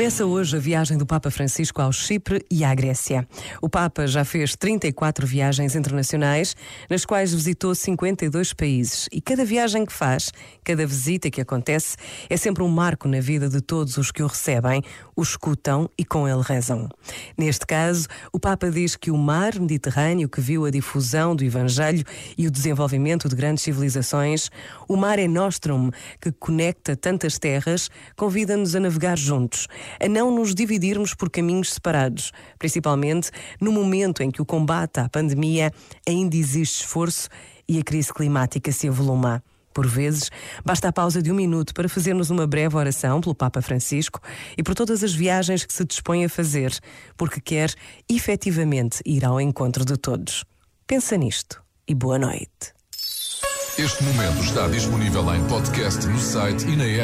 Começa hoje a viagem do Papa Francisco ao Chipre e à Grécia. O Papa já fez 34 viagens internacionais, nas quais visitou 52 países. E cada viagem que faz, cada visita que acontece, é sempre um marco na vida de todos os que o recebem, o escutam e com ele rezam. Neste caso, o Papa diz que o mar Mediterrâneo, que viu a difusão do Evangelho e o desenvolvimento de grandes civilizações, o mar nostrum, que conecta tantas terras, convida-nos a navegar juntos a não nos dividirmos por caminhos separados, principalmente no momento em que o combate à pandemia ainda existe esforço e a crise climática se avoluma. Por vezes, basta a pausa de um minuto para fazermos uma breve oração pelo Papa Francisco e por todas as viagens que se dispõe a fazer, porque quer efetivamente ir ao encontro de todos. Pensa nisto e boa noite. Este momento está disponível em podcast no site e na app.